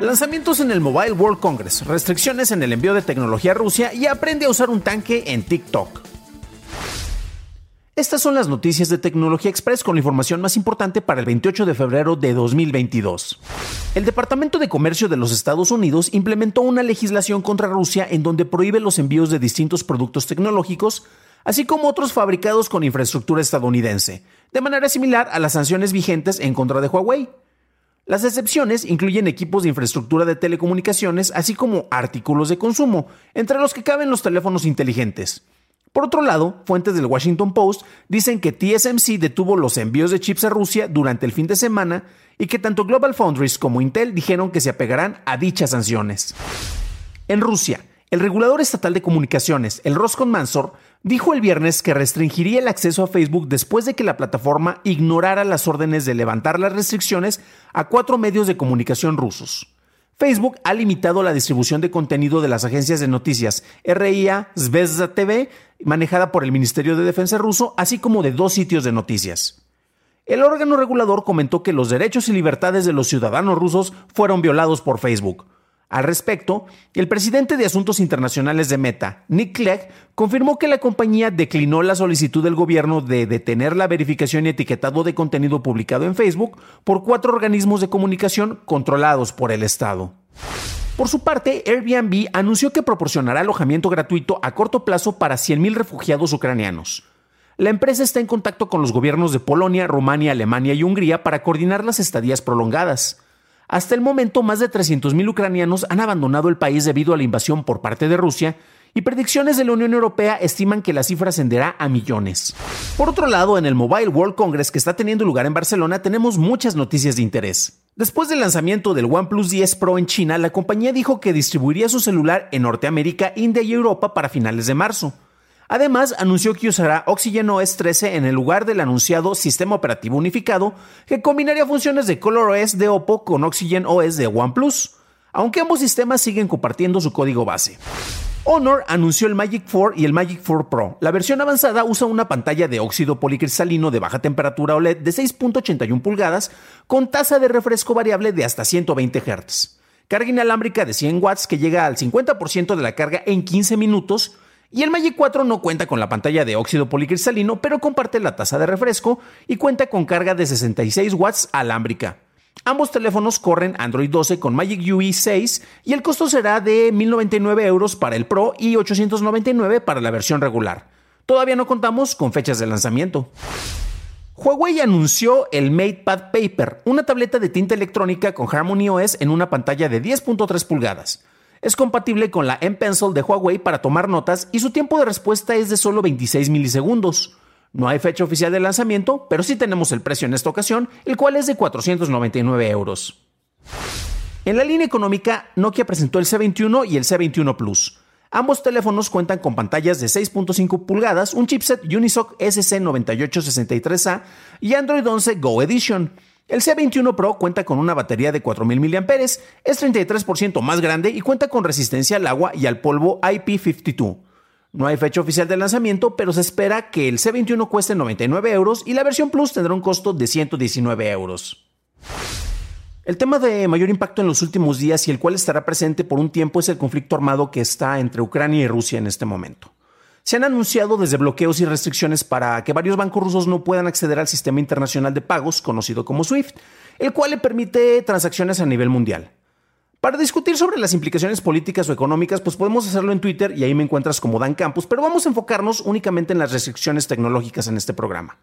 Lanzamientos en el Mobile World Congress, restricciones en el envío de tecnología a Rusia y aprende a usar un tanque en TikTok. Estas son las noticias de Tecnología Express con la información más importante para el 28 de febrero de 2022. El Departamento de Comercio de los Estados Unidos implementó una legislación contra Rusia en donde prohíbe los envíos de distintos productos tecnológicos, así como otros fabricados con infraestructura estadounidense, de manera similar a las sanciones vigentes en contra de Huawei. Las excepciones incluyen equipos de infraestructura de telecomunicaciones, así como artículos de consumo, entre los que caben los teléfonos inteligentes. Por otro lado, fuentes del Washington Post dicen que TSMC detuvo los envíos de chips a Rusia durante el fin de semana y que tanto Global Foundries como Intel dijeron que se apegarán a dichas sanciones. En Rusia, el regulador estatal de comunicaciones, el Roskomnadzor, dijo el viernes que restringiría el acceso a Facebook después de que la plataforma ignorara las órdenes de levantar las restricciones a cuatro medios de comunicación rusos. Facebook ha limitado la distribución de contenido de las agencias de noticias RIA Zvezda TV, manejada por el Ministerio de Defensa ruso, así como de dos sitios de noticias. El órgano regulador comentó que los derechos y libertades de los ciudadanos rusos fueron violados por Facebook. Al respecto, el presidente de Asuntos Internacionales de Meta, Nick Clegg, confirmó que la compañía declinó la solicitud del gobierno de detener la verificación y etiquetado de contenido publicado en Facebook por cuatro organismos de comunicación controlados por el Estado. Por su parte, Airbnb anunció que proporcionará alojamiento gratuito a corto plazo para 100.000 refugiados ucranianos. La empresa está en contacto con los gobiernos de Polonia, Rumania, Alemania y Hungría para coordinar las estadías prolongadas. Hasta el momento, más de 300.000 ucranianos han abandonado el país debido a la invasión por parte de Rusia y predicciones de la Unión Europea estiman que la cifra ascenderá a millones. Por otro lado, en el Mobile World Congress que está teniendo lugar en Barcelona tenemos muchas noticias de interés. Después del lanzamiento del OnePlus 10 Pro en China, la compañía dijo que distribuiría su celular en Norteamérica, India y Europa para finales de marzo. Además, anunció que usará Oxygen OS 13 en el lugar del anunciado sistema operativo unificado, que combinaría funciones de ColorOS de Oppo con Oxygen OS de OnePlus, aunque ambos sistemas siguen compartiendo su código base. Honor anunció el Magic 4 y el Magic 4 Pro. La versión avanzada usa una pantalla de óxido policristalino de baja temperatura OLED de 6.81 pulgadas con tasa de refresco variable de hasta 120 Hz. Carga inalámbrica de 100 watts que llega al 50% de la carga en 15 minutos y el Magic 4 no cuenta con la pantalla de óxido policristalino, pero comparte la tasa de refresco y cuenta con carga de 66 watts alámbrica. Ambos teléfonos corren Android 12 con Magic UI 6 y el costo será de 1.099 euros para el Pro y 899 para la versión regular. Todavía no contamos con fechas de lanzamiento. Huawei anunció el MatePad Paper, una tableta de tinta electrónica con Harmony OS en una pantalla de 10.3 pulgadas. Es compatible con la M Pencil de Huawei para tomar notas y su tiempo de respuesta es de solo 26 milisegundos. No hay fecha oficial de lanzamiento, pero sí tenemos el precio en esta ocasión, el cual es de 499 euros. En la línea económica, Nokia presentó el C21 y el C21 Plus. Ambos teléfonos cuentan con pantallas de 6.5 pulgadas, un chipset Unisoc SC9863A y Android 11 Go Edition. El C21 Pro cuenta con una batería de 4000 mAh, es 33% más grande y cuenta con resistencia al agua y al polvo IP52. No hay fecha oficial de lanzamiento, pero se espera que el C21 cueste 99 euros y la versión Plus tendrá un costo de 119 euros. El tema de mayor impacto en los últimos días y el cual estará presente por un tiempo es el conflicto armado que está entre Ucrania y Rusia en este momento. Se han anunciado desde bloqueos y restricciones para que varios bancos rusos no puedan acceder al sistema internacional de pagos conocido como SWIFT, el cual le permite transacciones a nivel mundial. Para discutir sobre las implicaciones políticas o económicas, pues podemos hacerlo en Twitter y ahí me encuentras como Dan Campus, pero vamos a enfocarnos únicamente en las restricciones tecnológicas en este programa.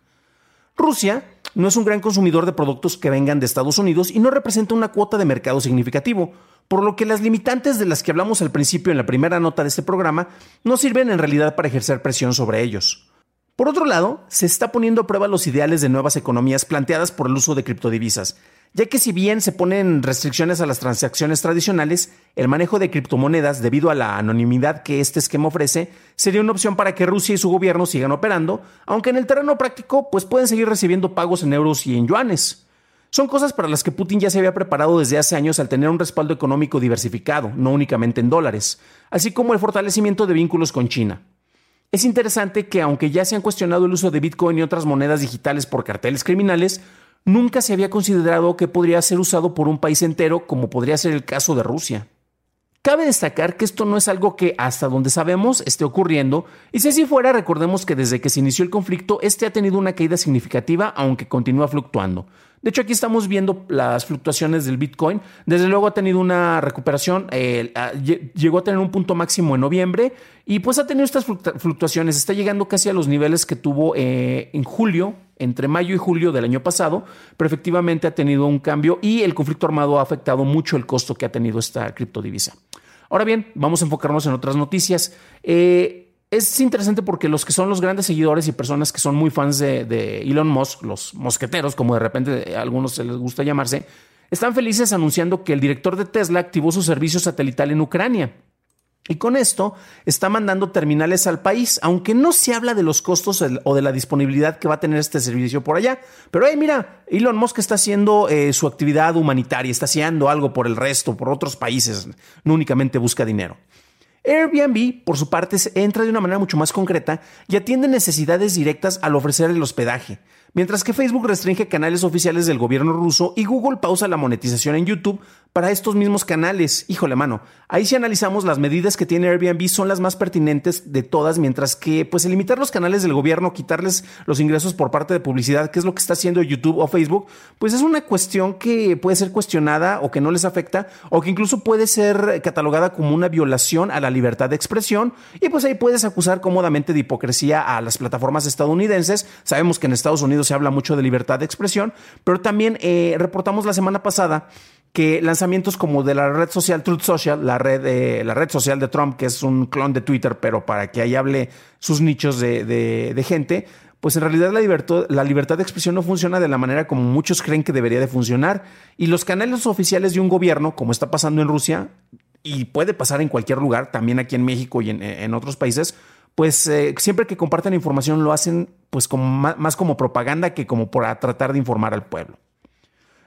Rusia no es un gran consumidor de productos que vengan de Estados Unidos y no representa una cuota de mercado significativo, por lo que las limitantes de las que hablamos al principio en la primera nota de este programa no sirven en realidad para ejercer presión sobre ellos. Por otro lado, se está poniendo a prueba los ideales de nuevas economías planteadas por el uso de criptodivisas, ya que si bien se ponen restricciones a las transacciones tradicionales, el manejo de criptomonedas, debido a la anonimidad que este esquema ofrece, sería una opción para que Rusia y su gobierno sigan operando, aunque en el terreno práctico pues pueden seguir recibiendo pagos en euros y en yuanes. Son cosas para las que Putin ya se había preparado desde hace años al tener un respaldo económico diversificado, no únicamente en dólares, así como el fortalecimiento de vínculos con China. Es interesante que aunque ya se han cuestionado el uso de Bitcoin y otras monedas digitales por carteles criminales, nunca se había considerado que podría ser usado por un país entero como podría ser el caso de Rusia. Cabe destacar que esto no es algo que hasta donde sabemos esté ocurriendo, y si así fuera, recordemos que desde que se inició el conflicto, este ha tenido una caída significativa, aunque continúa fluctuando. De hecho, aquí estamos viendo las fluctuaciones del Bitcoin. Desde luego ha tenido una recuperación, eh, llegó a tener un punto máximo en noviembre y pues ha tenido estas fluctuaciones. Está llegando casi a los niveles que tuvo eh, en julio, entre mayo y julio del año pasado, pero efectivamente ha tenido un cambio y el conflicto armado ha afectado mucho el costo que ha tenido esta criptodivisa. Ahora bien, vamos a enfocarnos en otras noticias. Eh, es interesante porque los que son los grandes seguidores y personas que son muy fans de, Elon Musk, los mosqueteros, como de repente a algunos se les gusta llamarse, están felices anunciando que el director de Tesla activó su servicio satelital en Ucrania. Y con esto está mandando terminales al país, aunque no se habla de los costos o de la disponibilidad que va a tener este servicio por allá. Pero hey, mira, Elon Musk está haciendo eh, su actividad humanitaria, está haciendo algo por el resto, por otros países, no únicamente busca dinero. Airbnb, por su parte, entra de una manera mucho más concreta y atiende necesidades directas al ofrecer el hospedaje mientras que Facebook restringe canales oficiales del gobierno ruso y Google pausa la monetización en YouTube para estos mismos canales. Híjole, mano, ahí si analizamos las medidas que tiene Airbnb son las más pertinentes de todas, mientras que pues limitar los canales del gobierno, quitarles los ingresos por parte de publicidad, que es lo que está haciendo YouTube o Facebook, pues es una cuestión que puede ser cuestionada o que no les afecta o que incluso puede ser catalogada como una violación a la libertad de expresión y pues ahí puedes acusar cómodamente de hipocresía a las plataformas estadounidenses. Sabemos que en Estados Unidos se habla mucho de libertad de expresión, pero también eh, reportamos la semana pasada que lanzamientos como de la red social Truth Social, la red, la red social de Trump, que es un clon de Twitter, pero para que ahí hable sus nichos de, gente, pues en realidad la libertad de expresión no funciona de la manera como muchos creen que debería de funcionar. Y los canales oficiales de un gobierno, como está pasando en Rusia, y puede pasar en cualquier lugar, también aquí en México y en otros países, pues eh, siempre que comparten información lo hacen pues más, como propaganda que como para tratar de informar al pueblo.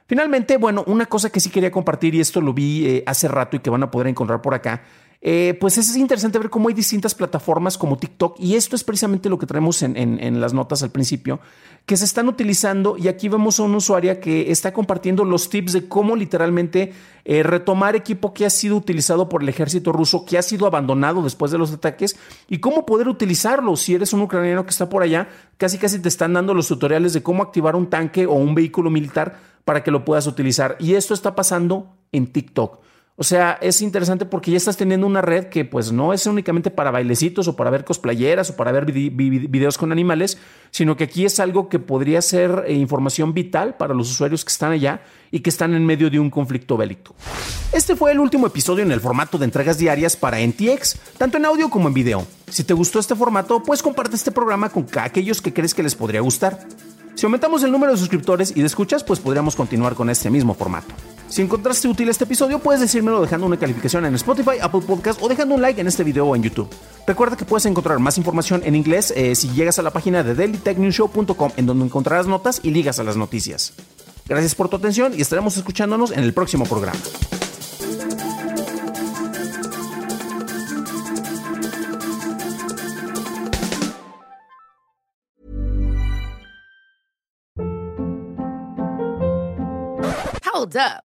Finalmente, bueno, una cosa que sí quería compartir y esto lo vi eh, hace rato y que van a poder encontrar por acá eh, pues es interesante ver cómo hay distintas plataformas como TikTok, y esto es precisamente lo que traemos en, las notas al principio, que se están utilizando, y aquí vemos a una usuaria que está compartiendo los tips de cómo literalmente eh, retomar equipo que ha sido utilizado por el ejército ruso, que ha sido abandonado después de los ataques, y cómo poder utilizarlo. Si eres un ucraniano que está por allá, casi casi te están dando los tutoriales de cómo activar un tanque o un vehículo militar para que lo puedas utilizar. Y esto está pasando en TikTok. O sea, es interesante porque ya estás teniendo una red que pues no es únicamente para bailecitos o para ver cosplayeras o para ver videos con animales, sino que aquí es algo que podría ser eh, información vital para los usuarios que están allá y que están en medio de un conflicto bélico. Este fue el último episodio en el formato de entregas diarias para NTX, tanto en audio como en video. Si te gustó este formato, pues comparte este programa con aquellos que crees que les podría gustar. Si aumentamos el número de suscriptores y de escuchas, pues podríamos continuar con este mismo formato. Si encontraste útil este episodio, puedes decírmelo dejando una calificación en Spotify, Apple Podcast o dejando un like en este video o en YouTube. Recuerda que puedes encontrar más información en inglés eh, si llegas a la página de dailytechnewshow.com en donde encontrarás notas y ligas a las noticias. Gracias por tu atención y estaremos escuchándonos en el próximo programa. Hold up.